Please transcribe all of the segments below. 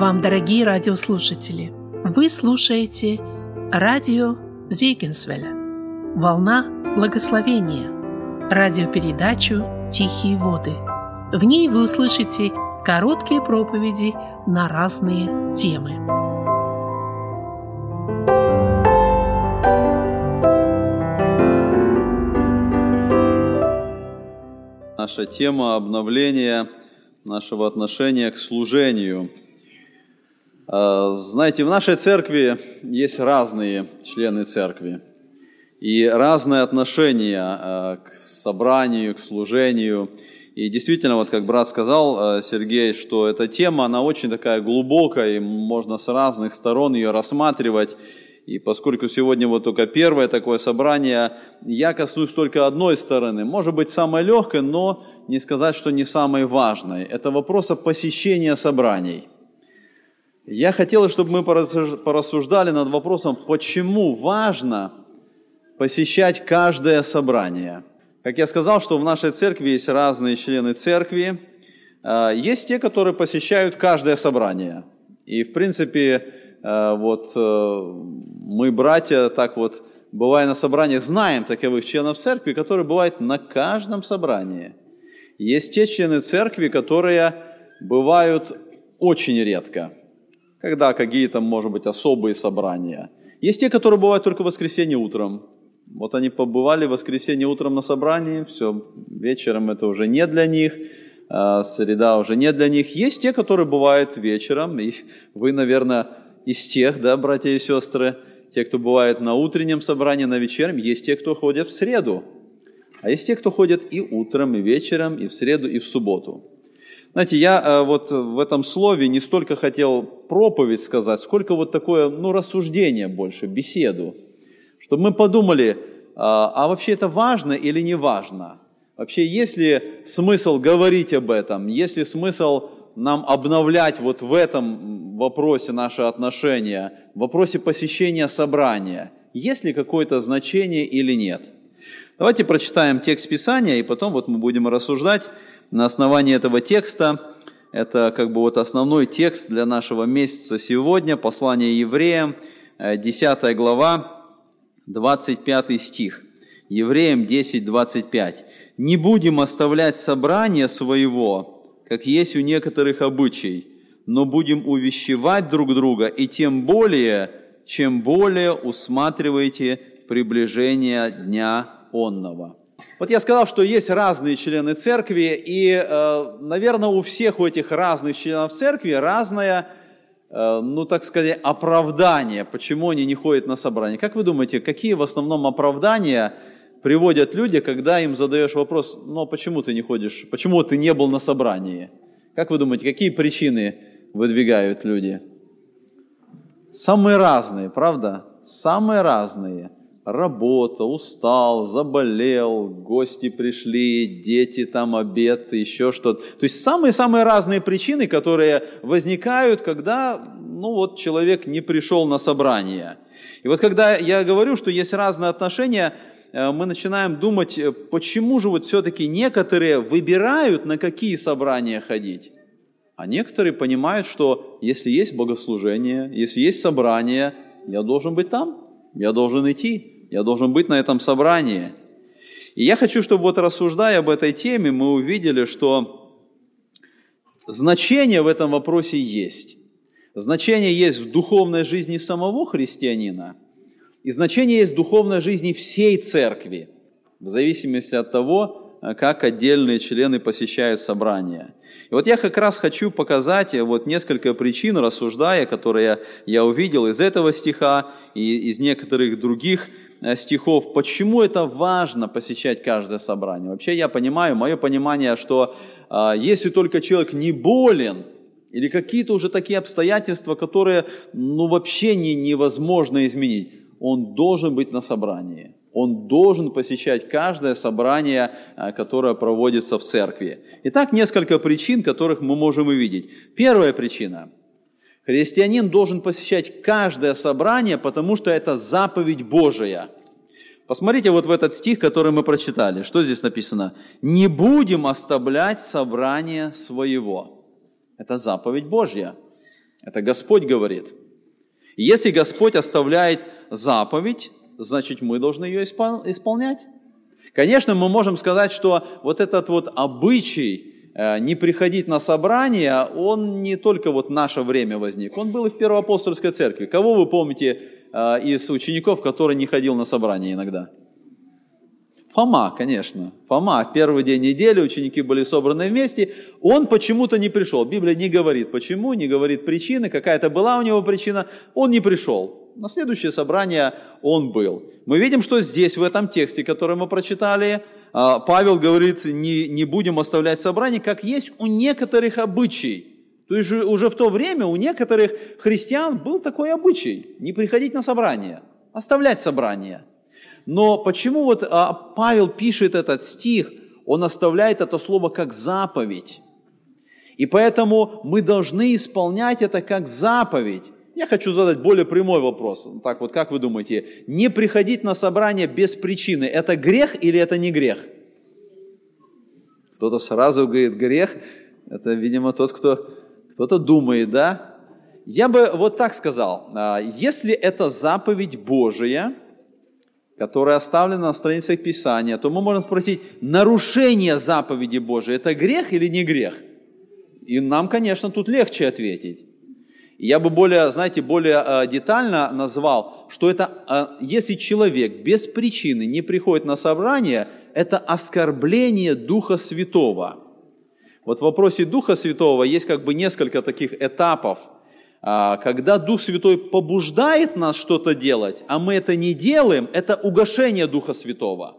вам, дорогие радиослушатели! Вы слушаете радио Зейгенсвеля «Волна благословения» радиопередачу «Тихие воды». В ней вы услышите короткие проповеди на разные темы. Наша тема обновления нашего отношения к служению. А, знаете, в нашей церкви есть разные члены церкви и разное отношение а, к собранию, к служению. И действительно, вот как брат сказал, а, Сергей, что эта тема, она очень такая глубокая, и можно с разных сторон ее рассматривать. И поскольку сегодня вот только первое такое собрание, я коснусь только одной стороны, может быть, самой легкой, но не сказать, что не самой важной. Это вопрос посещения собраний – я хотел, чтобы мы порассуждали над вопросом, почему важно посещать каждое собрание. Как я сказал, что в нашей церкви есть разные члены церкви. А, есть те, которые посещают каждое собрание. И, в принципе, а, вот э, мы, братья, так вот, бывая на собраниях, знаем таковых членов церкви, которые бывают на каждом собрании. Есть те члены церкви, которые бывают очень редко – когда какие-то, может быть, особые собрания. Есть те, которые бывают только в воскресенье утром. Вот они побывали в воскресенье утром на собрании, все, вечером это уже не для них, а среда уже не для них. Есть те, которые бывают вечером, и вы, наверное, из тех, да, братья и сестры, те, кто бывает на утреннем собрании, на вечернем, есть те, кто ходят в среду. А есть те, кто ходят и утром, и вечером, и в среду, и в субботу. Знаете, я э, вот в этом слове не столько хотел проповедь сказать, сколько вот такое, ну, рассуждение больше, беседу. Чтобы мы подумали, а, а вообще это важно или не важно? Вообще, есть ли смысл говорить об этом? Есть ли смысл нам обновлять вот в этом вопросе наши отношения, в вопросе посещения собрания? Есть ли какое-то значение или нет? Давайте прочитаем текст Писания, и потом вот мы будем рассуждать на основании этого текста, это как бы вот основной текст для нашего месяца сегодня, послание евреям, 10 э, глава, 25 стих. Евреям 10, 25. «Не будем оставлять собрание своего, как есть у некоторых обычай, но будем увещевать друг друга, и тем более, чем более усматриваете приближение дня онного». Вот я сказал, что есть разные члены церкви, и, э, наверное, у всех у этих разных членов церкви разное, э, ну, так сказать, оправдание, почему они не ходят на собрание. Как вы думаете, какие в основном оправдания приводят люди, когда им задаешь вопрос, ну, почему ты не ходишь, почему ты не был на собрании? Как вы думаете, какие причины выдвигают люди? Самые разные, правда? Самые разные – работа, устал, заболел, гости пришли, дети там, обед, еще что-то. То есть самые-самые разные причины, которые возникают, когда ну вот, человек не пришел на собрание. И вот когда я говорю, что есть разные отношения, э, мы начинаем думать, э, почему же вот все-таки некоторые выбирают, на какие собрания ходить. А некоторые понимают, что если есть богослужение, если есть собрание, я должен быть там, я должен идти я должен быть на этом собрании. И я хочу, чтобы вот рассуждая об этой теме, мы увидели, что значение в этом вопросе есть. Значение есть в духовной жизни самого христианина, и значение есть в духовной жизни всей церкви, в зависимости от того, как отдельные члены посещают собрания. И вот я как раз хочу показать вот несколько причин, рассуждая, которые я увидел из этого стиха и из некоторых других Э, стихов, почему это важно посещать каждое собрание. Вообще я понимаю, мое понимание, что э, если только человек не болен, или какие-то уже такие обстоятельства, которые ну, вообще не, невозможно изменить, он должен быть на собрании. Он должен посещать каждое собрание, э, которое проводится в церкви. Итак, несколько причин, которых мы можем увидеть. Первая причина – Христианин должен посещать каждое собрание, потому что это заповедь Божия. Посмотрите вот в этот стих, который мы прочитали. Что здесь написано? «Не будем оставлять собрание своего». Это заповедь Божья. Это Господь говорит. Если Господь оставляет заповедь, значит мы должны ее исполнять. Конечно, мы можем сказать, что вот этот вот обычай не приходить на собрание, он не только вот наше время возник, он был и в Первоапостольской церкви. Кого вы помните э, из учеников, который не ходил на собрание иногда? Фома, конечно. Фома, первый день недели ученики были собраны вместе, он почему-то не пришел. Библия не говорит почему, не говорит причины, какая-то была у него причина, он не пришел. На следующее собрание он был. Мы видим, что здесь, в этом тексте, который мы прочитали, Павел говорит, не, не будем оставлять собрание, как есть у некоторых обычай. То есть уже в то время у некоторых христиан был такой обычай, не приходить на собрание, оставлять собрание – но почему вот а, Павел пишет этот стих, он оставляет это слово как заповедь. И поэтому мы должны исполнять это как заповедь. Я хочу задать более прямой вопрос. Так вот, как вы думаете, не приходить на собрание без причины, это грех или это не грех? Кто-то сразу говорит грех, это, видимо, тот, кто кто-то думает, да? Я бы вот так сказал, а, если это заповедь Божия, которая оставлена на страницах Писания, то мы можем спросить, нарушение заповеди Божией – это грех или не грех? И нам, конечно, тут легче ответить. Я бы более, знаете, более э, детально назвал, что это, э, если человек без причины не приходит на собрание, это оскорбление Духа Святого. Вот в вопросе Духа Святого есть как бы несколько таких этапов – а, когда Дух Святой побуждает нас что-то делать, а мы это не делаем, это угошение Духа Святого.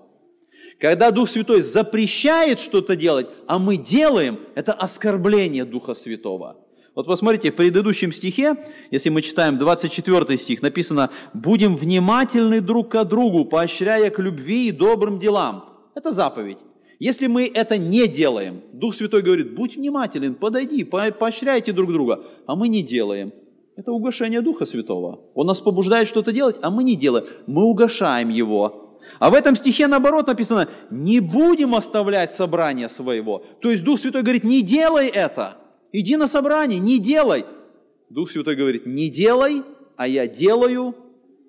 Когда Дух Святой запрещает что-то делать, а мы делаем, это оскорбление Духа Святого. Вот посмотрите, в предыдущем стихе, если мы читаем 24 стих, написано «Будем внимательны друг к другу, поощряя к любви и добрым делам». Это заповедь. Если мы это не делаем, Дух Святой говорит, будь внимателен, подойди, поощряйте друг друга, а мы не делаем. Это угошение Духа Святого. Он нас побуждает что-то делать, а мы не делаем. Мы угошаем Его. А в этом стихе наоборот написано, не будем оставлять собрание своего. То есть Дух Святой говорит, не делай это. Иди на собрание, не делай. Дух Святой говорит, не делай, а я делаю.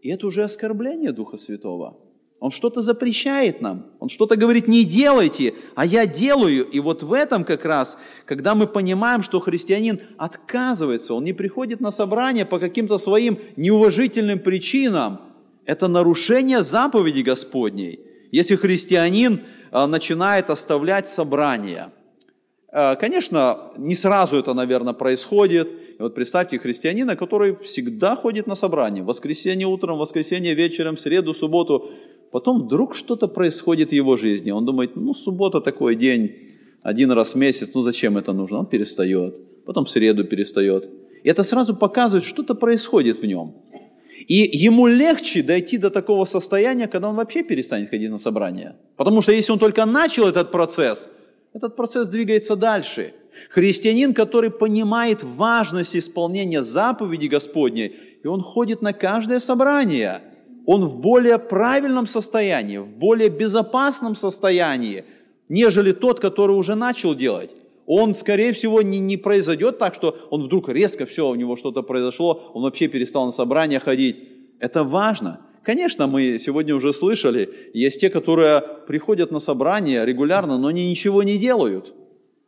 И это уже оскорбление Духа Святого. Он что-то запрещает нам, он что-то говорит, не делайте, а я делаю. И вот в этом как раз, когда мы понимаем, что христианин отказывается, он не приходит на собрание по каким-то своим неуважительным причинам, это нарушение заповеди Господней. Если христианин а, начинает оставлять собрание, а, Конечно, не сразу это, наверное, происходит. И вот представьте христианина, который всегда ходит на собрание. Воскресенье утром, воскресенье вечером, среду, субботу. Потом вдруг что-то происходит в его жизни. Он думает, ну, суббота такой день, один раз в месяц, ну зачем это нужно? Он перестает. Потом в среду перестает. И это сразу показывает, что-то происходит в нем. И ему легче дойти до такого состояния, когда он вообще перестанет ходить на собрание. Потому что если он только начал этот процесс, этот процесс двигается дальше. Христианин, который понимает важность исполнения заповеди Господней, и он ходит на каждое собрание – он в более правильном состоянии, в более безопасном состоянии, нежели тот, который уже начал делать. Он, скорее всего, не, не произойдет так, что он вдруг резко все, у него что-то произошло, он вообще перестал на собрания ходить. Это важно. Конечно, мы сегодня уже слышали, есть те, которые приходят на собрания регулярно, но они ничего не делают.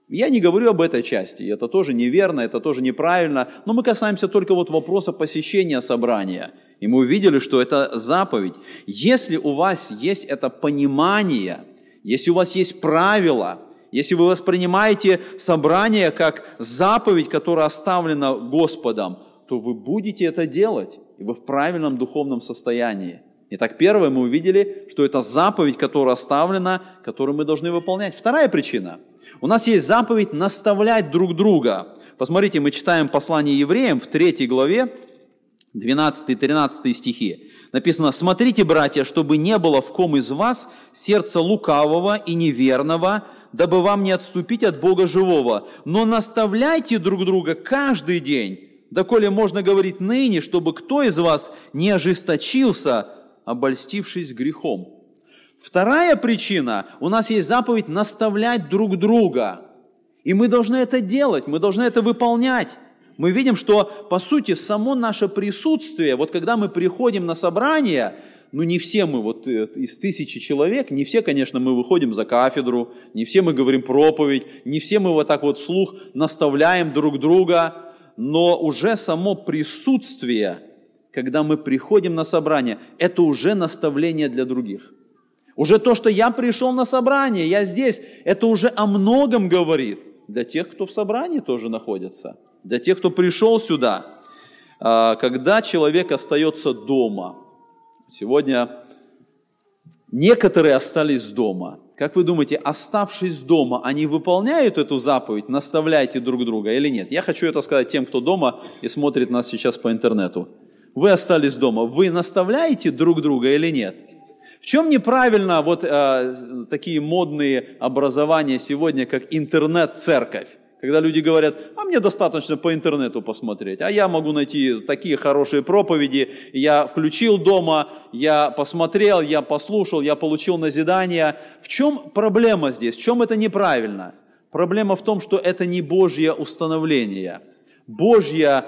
Я не говорю об этой части, это тоже неверно, это тоже неправильно, но мы касаемся только вот вопроса посещения собрания – и мы увидели, что это заповедь. Если у вас есть это понимание, если у вас есть правила, если вы воспринимаете собрание как заповедь, которая оставлена Господом, то вы будете это делать, и вы в правильном духовном состоянии. Итак, первое, мы увидели, что это заповедь, которая оставлена, которую мы должны выполнять. Вторая причина. У нас есть заповедь наставлять друг друга. Посмотрите, мы читаем послание евреям в третьей главе, 12-13 стихи. Написано, «Смотрите, братья, чтобы не было в ком из вас сердца лукавого и неверного, дабы вам не отступить от Бога живого, но наставляйте друг друга каждый день, доколе можно говорить ныне, чтобы кто из вас не ожесточился, обольстившись грехом». Вторая причина, у нас есть заповедь наставлять друг друга. И мы должны это делать, мы должны это выполнять. мы видим, что, по сути, само наше присутствие, вот когда мы приходим на собрание, ну не все мы, вот э, из тысячи человек, не все, конечно, мы выходим за кафедру, не все мы говорим проповедь, не все мы вот так вот вслух наставляем друг друга, но уже само присутствие, когда мы приходим на собрание, это уже наставление для других. Уже то, что я пришел на собрание, я здесь, это уже о многом говорит для тех, кто в собрании тоже находится, для тех, кто пришел сюда. А, когда человек остается дома, сегодня некоторые остались дома. Как вы думаете, оставшись дома, они выполняют эту заповедь, наставляйте друг друга или нет? Я хочу это сказать тем, кто дома и смотрит нас сейчас по интернету. Вы остались дома, вы наставляете друг друга или нет? В чем неправильно вот э, такие модные образования сегодня, как интернет-церковь? Когда люди говорят, а мне достаточно по интернету посмотреть, а я могу найти такие хорошие проповеди, я включил дома, я посмотрел, я послушал, я получил назидание. В чем проблема здесь? В чем это неправильно? Проблема в том, что это не Божье установление. Божье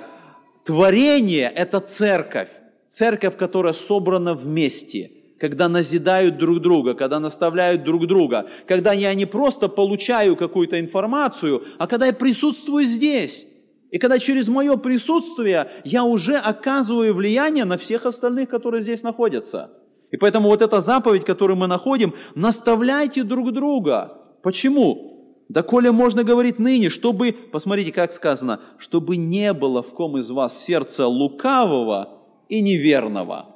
творение – это церковь. Церковь, которая собрана вместе – когда назидают друг друга, когда наставляют друг друга, когда я не просто получаю какую-то информацию, а когда я присутствую здесь. И когда через мое присутствие я уже оказываю влияние на всех остальных, которые здесь находятся. И поэтому вот эта заповедь, которую мы находим, наставляйте друг друга. Почему? Да коли можно говорить ныне, чтобы, посмотрите, как сказано, чтобы не было в ком из вас сердца лукавого и неверного.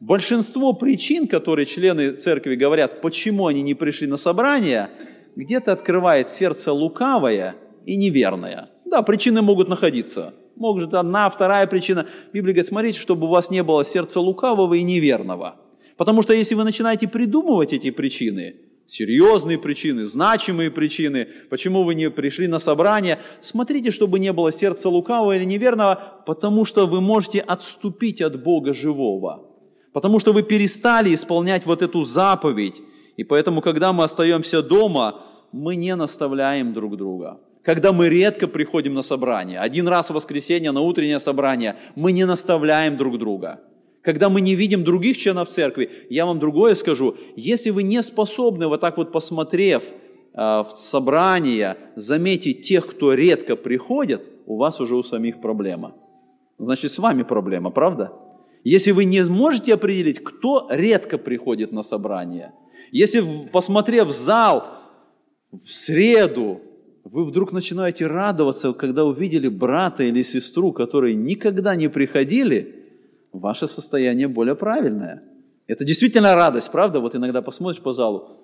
Большинство причин, которые члены церкви говорят, почему они не пришли на собрание, где-то открывает сердце лукавое и неверное. Да, причины могут находиться. Может, одна, вторая причина. Библия говорит, смотрите, чтобы у вас не было сердца лукавого и неверного. Потому что если вы начинаете придумывать эти причины, серьезные причины, значимые причины, почему вы не пришли на собрание, смотрите, чтобы не было сердца лукавого или неверного, потому что вы можете отступить от Бога живого. Потому что вы перестали исполнять вот эту заповедь. И поэтому, когда мы остаемся дома, мы не наставляем друг друга. Когда мы редко приходим на собрание, один раз в воскресенье на утреннее собрание, мы не наставляем друг друга. Когда мы не видим других членов церкви, я вам другое скажу, если вы не способны, вот так вот посмотрев э, в собрание, заметить тех, кто редко приходит, у вас уже у самих проблема. Значит, с вами проблема, правда? Если вы не можете определить, кто редко приходит на собрание, если, посмотрев зал в среду, вы вдруг начинаете радоваться, когда увидели брата или сестру, которые никогда не приходили, ваше состояние более правильное. Это действительно радость, правда? Вот иногда посмотришь по залу,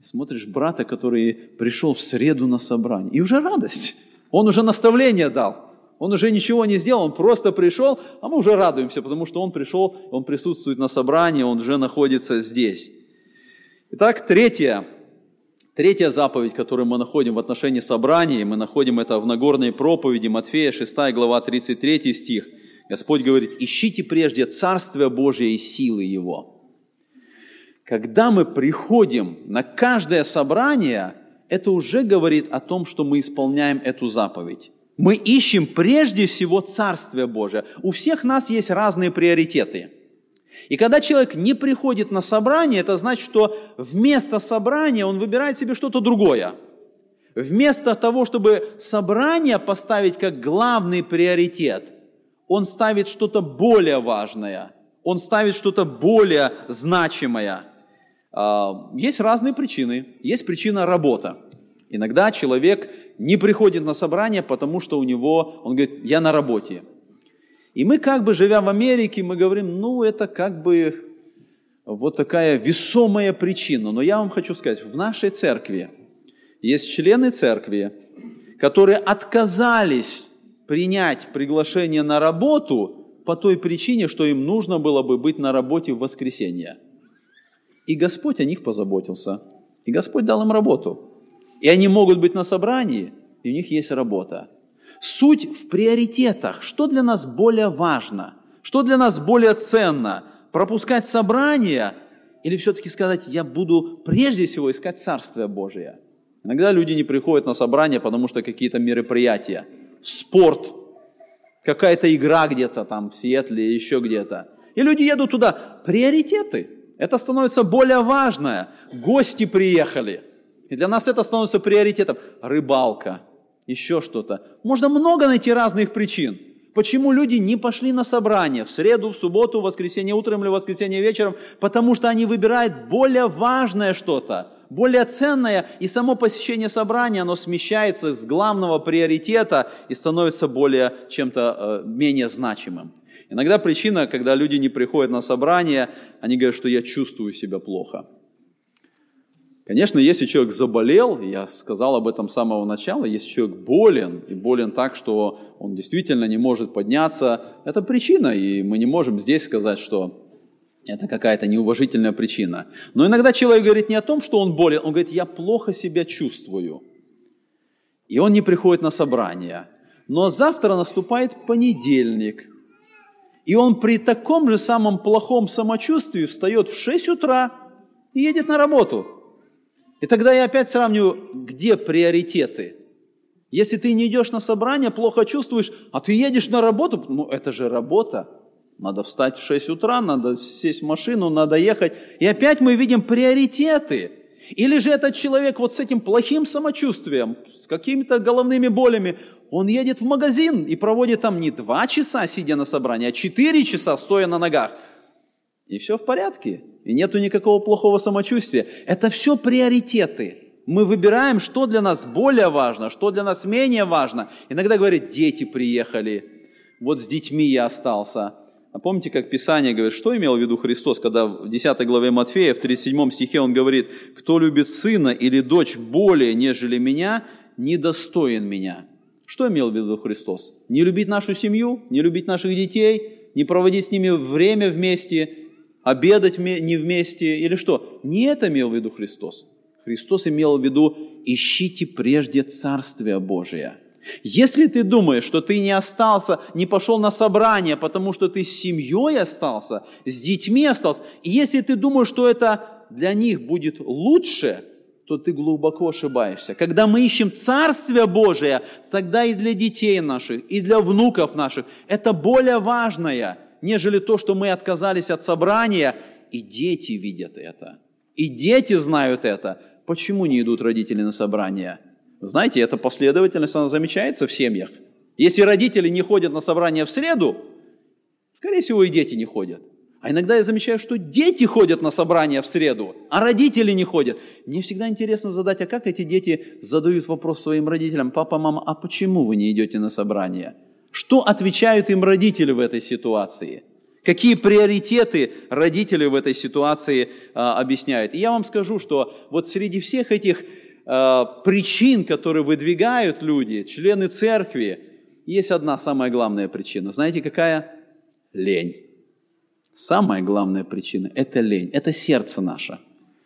смотришь брата, который пришел в среду на собрание, и уже радость. Он уже наставление дал. Он уже ничего не сделал, он просто пришел, а мы уже радуемся, потому что он пришел, он присутствует на собрании, он уже находится здесь. Итак, третья, третья заповедь, которую мы находим в отношении собрания, мы находим это в Нагорной проповеди Матфея 6 глава 33 стих. Господь говорит, ищите прежде Царствие Божие и силы Его. Когда мы приходим на каждое собрание, это уже говорит о том, что мы исполняем эту заповедь. Мы ищем прежде всего Царствие Божие. У всех нас есть разные приоритеты. И когда человек не приходит на собрание, это значит, что вместо собрания он выбирает себе что-то другое. Вместо того, чтобы собрание поставить как главный приоритет, он ставит что-то более важное, он ставит что-то более значимое. А, есть разные причины. Есть причина работа. Иногда человек не приходит на собрание, потому что у него, он говорит, я на работе. И мы как бы, живя в Америке, мы говорим, ну, это как бы вот такая весомая причина. Но я вам хочу сказать, в нашей церкви есть члены церкви, которые отказались принять приглашение на работу по той причине, что им нужно было бы быть на работе в воскресенье. И Господь о них позаботился. И Господь дал им работу. И они могут быть на собрании, и у них есть работа. Суть в приоритетах. Что для нас более важно? Что для нас более ценно? Пропускать собрание или все-таки сказать, я буду прежде всего искать Царствие Божие? Иногда люди не приходят на собрание, потому что какие-то мероприятия, спорт, какая-то игра где-то там в Сиэтле, еще где-то. И люди едут туда. Приоритеты. Это становится более важное. Гости приехали. И для нас это становится приоритетом. Рыбалка, еще что-то. Можно много найти разных причин. Почему люди не пошли на собрание в среду, в субботу, в воскресенье утром или в воскресенье вечером? Потому что они выбирают более важное что-то, более ценное, и само посещение собрания, оно смещается с главного приоритета и становится более чем-то э, менее значимым. Иногда причина, когда люди не приходят на собрание, они говорят, что я чувствую себя плохо. Конечно, если человек заболел, я сказал об этом с самого начала, если человек болен, и болен так, что он действительно не может подняться, это причина, и мы не можем здесь сказать, что это какая-то неуважительная причина. Но иногда человек говорит не о том, что он болен, он говорит, я плохо себя чувствую. И он не приходит на собрание. Но завтра наступает понедельник, и он при таком же самом плохом самочувствии встает в 6 утра и едет на работу – и тогда я опять сравниваю, где приоритеты. Если ты не идешь на собрание, плохо чувствуешь, а ты едешь на работу, ну это же работа. Надо встать в 6 утра, надо сесть в машину, надо ехать. И опять мы видим приоритеты. Или же этот человек вот с этим плохим самочувствием, с какими-то головными болями, он едет в магазин и проводит там не два часа, сидя на собрании, а четыре часа, стоя на ногах. И все в порядке и нету никакого плохого самочувствия. Это все приоритеты. Мы выбираем, что для нас более важно, что для нас менее важно. Иногда говорят, дети приехали, вот с детьми я остался. А помните, как Писание говорит, что имел в виду Христос, когда в 10 главе Матфея, в 37 стихе он говорит, «Кто любит сына или дочь более, нежели меня, недостоин меня». Что имел в виду Христос? Не любить нашу семью, не любить наших детей, не проводить с ними время вместе, обедать не вместе или что? Не это имел в виду Христос. Христос имел в виду, ищите прежде Царствие Божие. Если ты думаешь, что ты не остался, не пошел на собрание, потому что ты с семьей остался, с детьми остался, и если ты думаешь, что это для них будет лучше, то ты глубоко ошибаешься. Когда мы ищем Царствие Божие, тогда и для детей наших, и для внуков наших это более важное – нежели то, что мы отказались от собрания, и дети видят это. И дети знают это. Почему не идут родители на собрание? Вы знаете, эта последовательность, она замечается в семьях. Если родители не ходят на собрание в среду, скорее всего, и дети не ходят. А иногда я замечаю, что дети ходят на собрание в среду, а родители не ходят. Мне всегда интересно задать, а как эти дети задают вопрос своим родителям, папа, мама, а почему вы не идете на собрание? Что отвечают им родители в этой ситуации? Какие приоритеты родители в этой ситуации а, объясняют? И я вам скажу, что вот среди всех этих а, причин, которые выдвигают люди, члены церкви, есть одна самая главная причина. Знаете, какая? Лень. Самая главная причина – это лень, это сердце наше.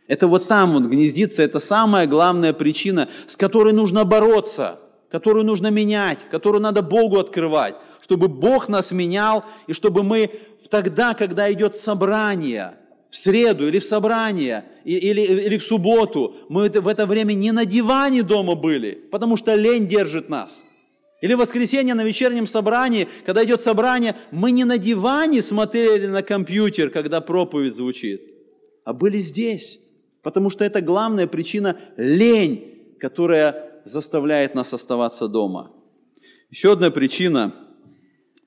Это вот там вот гнездится, это самая главная причина, с которой нужно бороться – которую нужно менять, которую надо Богу открывать, чтобы Бог нас менял, и чтобы мы тогда, когда идет собрание, в среду или в собрание, или, или в субботу, мы в это время не на диване дома были, потому что лень держит нас. Или в воскресенье на вечернем собрании, когда идет собрание, мы не на диване смотрели на компьютер, когда проповедь звучит, а были здесь. Потому что это главная причина – лень, которая заставляет нас оставаться дома. Еще одна причина,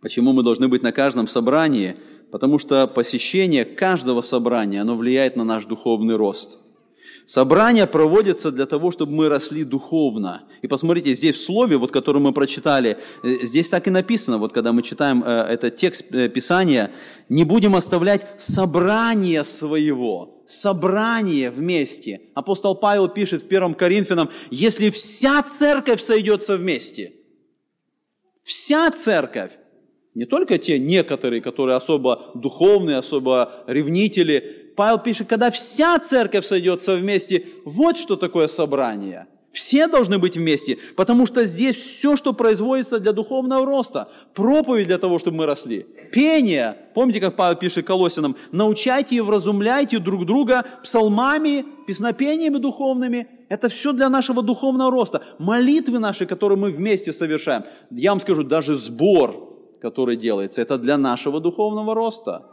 почему мы должны быть на каждом собрании, потому что посещение каждого собрания, оно влияет на наш духовный рост. Собрания проводятся для того, чтобы мы росли духовно. И посмотрите, здесь в слове, вот, который мы прочитали, э, здесь так и написано, вот когда мы читаем э, этот текст э, Писания, не будем оставлять собрание своего, собрание вместе. Апостол Павел пишет в 1 Коринфянам, если вся церковь сойдется вместе, вся церковь, не только те некоторые, которые особо духовные, особо ревнители, Павел пишет, когда вся церковь сойдется вместе, вот что такое собрание – все должны быть вместе, потому что здесь все, что производится для духовного роста. Проповедь для того, чтобы мы росли. Пение. Помните, как Павел пишет Колосинам? Научайте и вразумляйте друг друга псалмами, песнопениями духовными. Это все для нашего духовного роста. Молитвы наши, которые мы вместе совершаем. Я вам скажу, даже сбор, который делается, это для нашего духовного роста.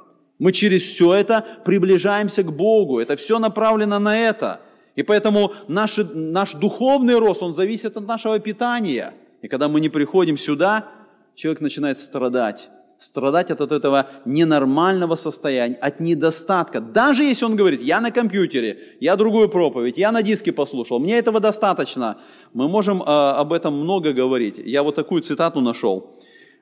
Мы через все это приближаемся к Богу. Это все направлено на это. И поэтому наш, наш духовный рост, он зависит от нашего питания. И когда мы не приходим сюда, человек начинает страдать. Страдать от этого ненормального состояния, от недостатка. Даже если он говорит, я на компьютере, я другую проповедь, я на диске послушал, мне этого достаточно. Мы можем э, об этом много говорить. Я вот такую цитату нашел.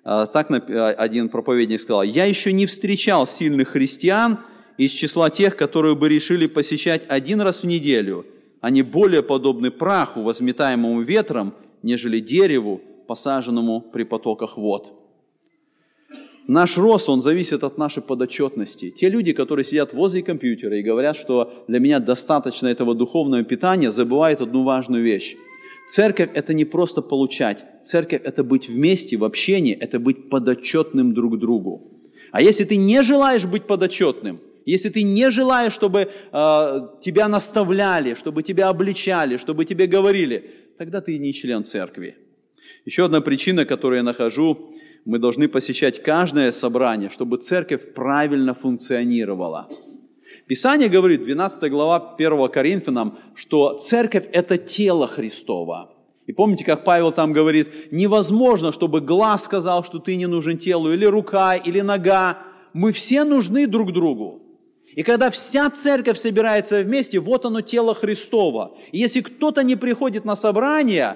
Э, так э, один проповедник сказал, я еще не встречал сильных христиан из числа тех, которые бы решили посещать один раз в неделю. Они более подобны праху, возметаемому ветром, нежели дереву, посаженному при потоках вод. Наш рост, он зависит от нашей подотчетности. Те люди, которые сидят возле компьютера и говорят, что для меня достаточно этого духовного питания, забывают одну важную вещь. Церковь – это не просто получать. Церковь – это быть вместе, в общении, это быть подотчетным друг другу. А если ты не желаешь быть подотчетным, если ты не желаешь, чтобы э, тебя наставляли, чтобы тебя обличали, чтобы тебе говорили, тогда ты не член церкви. Еще одна причина, которую я нахожу, мы должны посещать каждое собрание, чтобы церковь правильно функционировала. Писание говорит, 12 глава 1 Коринфянам, что церковь – это тело Христова. И помните, как Павел там говорит, невозможно, чтобы глаз сказал, что ты не нужен телу, или рука, или нога. Мы все нужны друг другу. И когда вся церковь собирается вместе, вот оно тело Христова. И если кто-то не приходит на собрание,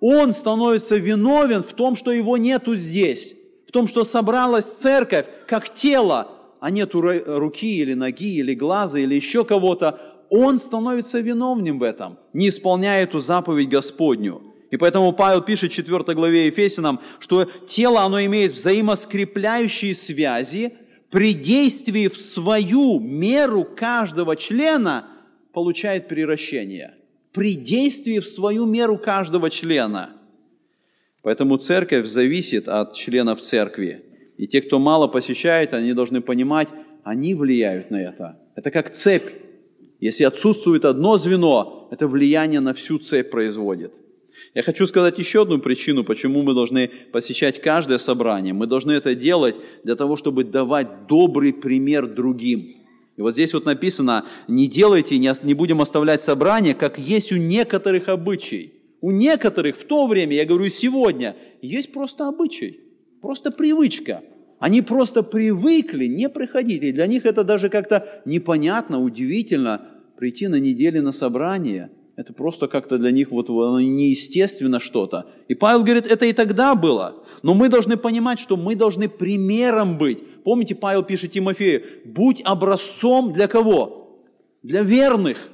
он становится виновен в том, что его нету здесь, в том, что собралась церковь как тело, а нету руки или ноги или глаза или еще кого-то, он становится виновным в этом, не исполняя эту заповедь Господню. И поэтому Павел пишет в 4 главе Ефесянам, что тело, оно имеет взаимоскрепляющие связи, при действии в свою меру каждого члена получает приращение – при действии в свою меру каждого члена. Поэтому церковь зависит от членов церкви. И те, кто мало посещает, они должны понимать, они влияют на это. Это как цепь. Если отсутствует одно звено, это влияние на всю цепь производит. Я хочу сказать еще одну причину, почему мы должны посещать каждое собрание. Мы должны это делать для того, чтобы давать добрый пример другим. И вот здесь вот написано, не делайте, не будем оставлять собрание, как есть у некоторых обычай. У некоторых в то время, я говорю сегодня, есть просто обычай, просто привычка. Они просто привыкли не приходить. И для них это даже как-то непонятно, удивительно прийти на неделю на собрание – это просто как-то для них вот неестественно что-то. И Павел говорит, это и тогда было. Но мы должны понимать, что мы должны примером быть. Помните, Павел пишет Тимофею, будь образцом для кого? Для верных,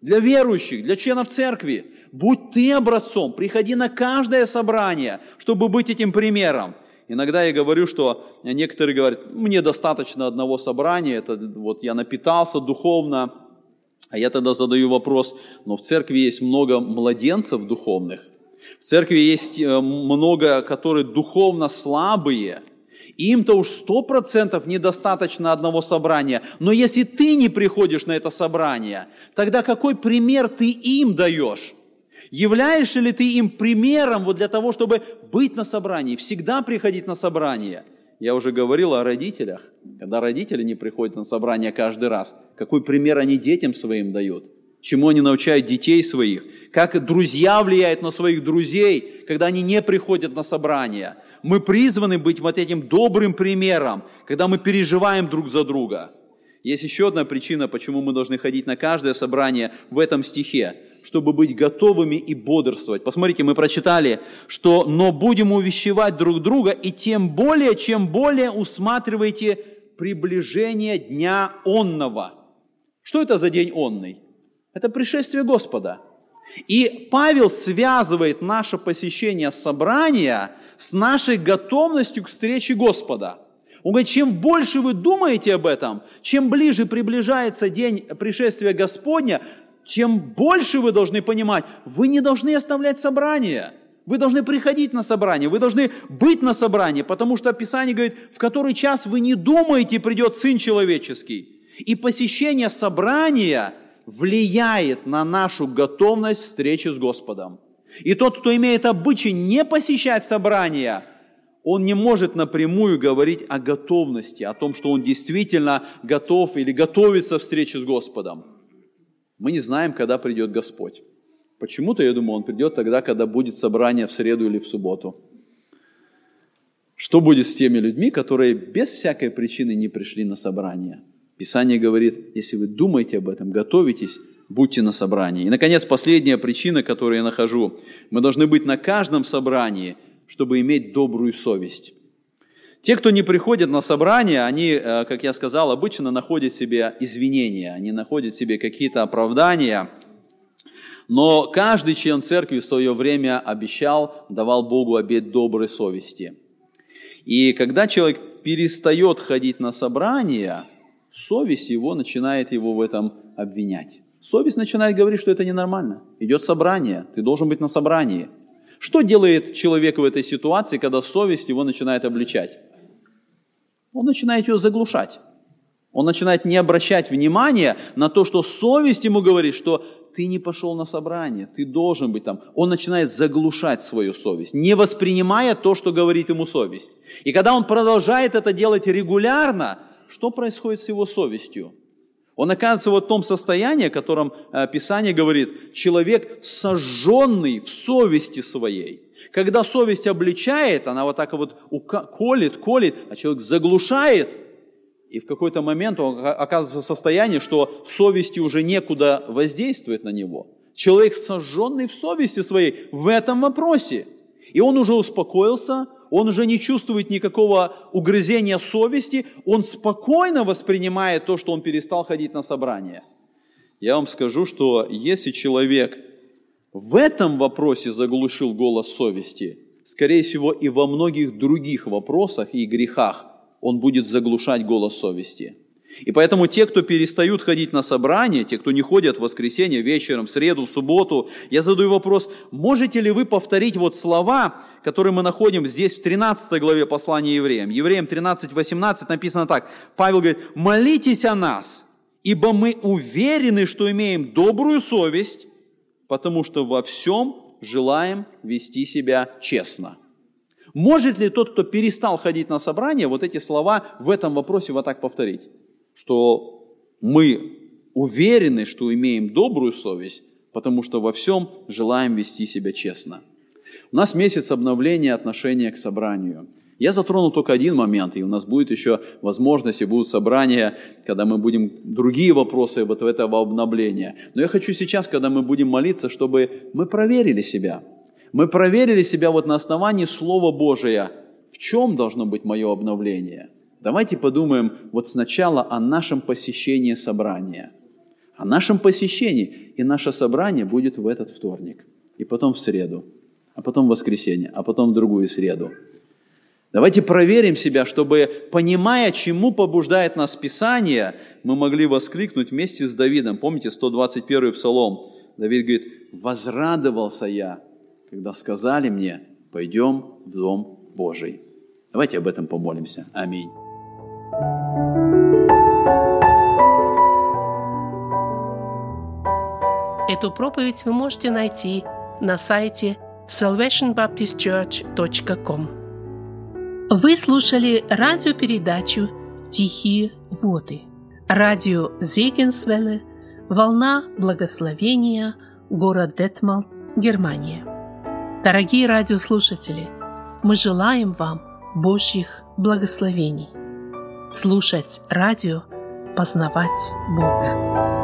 для верующих, для членов церкви. Будь ты образцом, приходи на каждое собрание, чтобы быть этим примером. Иногда я говорю, что некоторые говорят, мне достаточно одного собрания, это вот я напитался духовно, а я тогда задаю вопрос, но в церкви есть много младенцев духовных, в церкви есть э, много, которые духовно слабые, им-то уж сто процентов недостаточно одного собрания. Но если ты не приходишь на это собрание, тогда какой пример ты им даешь? Являешься ли ты им примером вот для того, чтобы быть на собрании, всегда приходить на собрание – я уже говорил о родителях. Когда родители не приходят на собрание каждый раз, какой пример они детям своим дают? Чему они научают детей своих? Как друзья влияют на своих друзей, когда они не приходят на собрание? Мы призваны быть вот этим добрым примером, когда мы переживаем друг за друга. Есть еще одна причина, почему мы должны ходить на каждое собрание в этом стихе чтобы быть готовыми и бодрствовать. Посмотрите, мы прочитали, что «но будем увещевать друг друга, и тем более, чем более усматривайте приближение дня онного». Что это за день онный? Это пришествие Господа. И Павел связывает наше посещение собрания с нашей готовностью к встрече Господа. Он говорит, чем больше вы думаете об этом, чем ближе приближается день пришествия Господня, тем больше вы должны понимать, вы не должны оставлять собрание. Вы должны приходить на собрание, вы должны быть на собрании, потому что Писание говорит, в который час вы не думаете, придет Сын Человеческий. И посещение собрания влияет на нашу готовность встречи с Господом. И тот, кто имеет обычай не посещать собрания, он не может напрямую говорить о готовности, о том, что он действительно готов или готовится к встрече с Господом. Мы не знаем, когда придет Господь. Почему-то, я думаю, Он придет тогда, когда будет собрание в среду или в субботу. Что будет с теми людьми, которые без всякой причины не пришли на собрание? Писание говорит, если вы думаете об этом, готовитесь, будьте на собрании. И, наконец, последняя причина, которую я нахожу. Мы должны быть на каждом собрании, чтобы иметь добрую совесть. Те, кто не приходят на собрание, они, э, как я сказал, обычно находят себе извинения, они находят себе какие-то оправдания. Но каждый член церкви в свое время обещал, давал Богу обет доброй совести. И когда человек перестает ходить на собрание, совесть его начинает его в этом обвинять. Совесть начинает говорить, что это ненормально. Идет собрание, ты должен быть на собрании. Что делает человек в этой ситуации, когда совесть его начинает обличать? Он начинает ее заглушать. Он начинает не обращать внимания на то, что совесть ему говорит, что ты не пошел на собрание, ты должен быть там. Он начинает заглушать свою совесть, не воспринимая то, что говорит ему совесть. И когда он продолжает это делать регулярно, что происходит с его совестью? Он оказывается в том состоянии, о котором э, Писание говорит, человек сожженный в совести своей. Когда совесть обличает, она вот так вот колет, колет, а человек заглушает, и в какой-то момент он оказывается в состоянии, что совести уже некуда воздействовать на него. Человек сожженный в совести своей в этом вопросе. И он уже успокоился, он уже не чувствует никакого угрызения совести, он спокойно воспринимает то, что он перестал ходить на собрание. Я вам скажу, что если человек в этом вопросе заглушил голос совести, скорее всего и во многих других вопросах и грехах он будет заглушать голос совести – и поэтому те, кто перестают ходить на собрания, те, кто не ходят в воскресенье вечером, в среду, в субботу, я задаю вопрос, можете ли вы повторить вот слова, которые мы находим здесь в 13 главе послания евреям. Евреям 13, 18 написано так. Павел говорит, молитесь о нас, ибо мы уверены, что имеем добрую совесть, потому что во всем желаем вести себя честно. Может ли тот, кто перестал ходить на собрание, вот эти слова в этом вопросе вот так повторить? Что мы уверены, что имеем добрую совесть, потому что во всем желаем вести себя честно. У нас месяц обновления отношения к собранию. Я затрону только один момент, и у нас будет еще возможность, и будут собрания, когда мы будем другие вопросы вот этого обновления. Но я хочу сейчас, когда мы будем молиться, чтобы мы проверили себя. Мы проверили себя вот на основании Слова Божия. В чем должно быть мое обновление? Давайте подумаем вот сначала о нашем посещении собрания. О нашем посещении. И наше собрание будет в этот вторник. И потом в среду. А потом в воскресенье. А потом в другую среду. Давайте проверим себя, чтобы, понимая, чему побуждает нас Писание, мы могли воскликнуть вместе с Давидом. Помните 121 псалом? Давид говорит, «Возрадовался я, когда сказали мне, пойдем в Дом Божий». Давайте об этом помолимся. Аминь. Эту проповедь вы можете найти на сайте salvationbaptistchurch.com. Вы слушали радиопередачу «Тихие воды». Радио Зегенсвелле, «Волна благословения», город Детмалт, Германия. Дорогие радиослушатели, мы желаем вам Божьих благословений. Слушать радио, познавать Бога.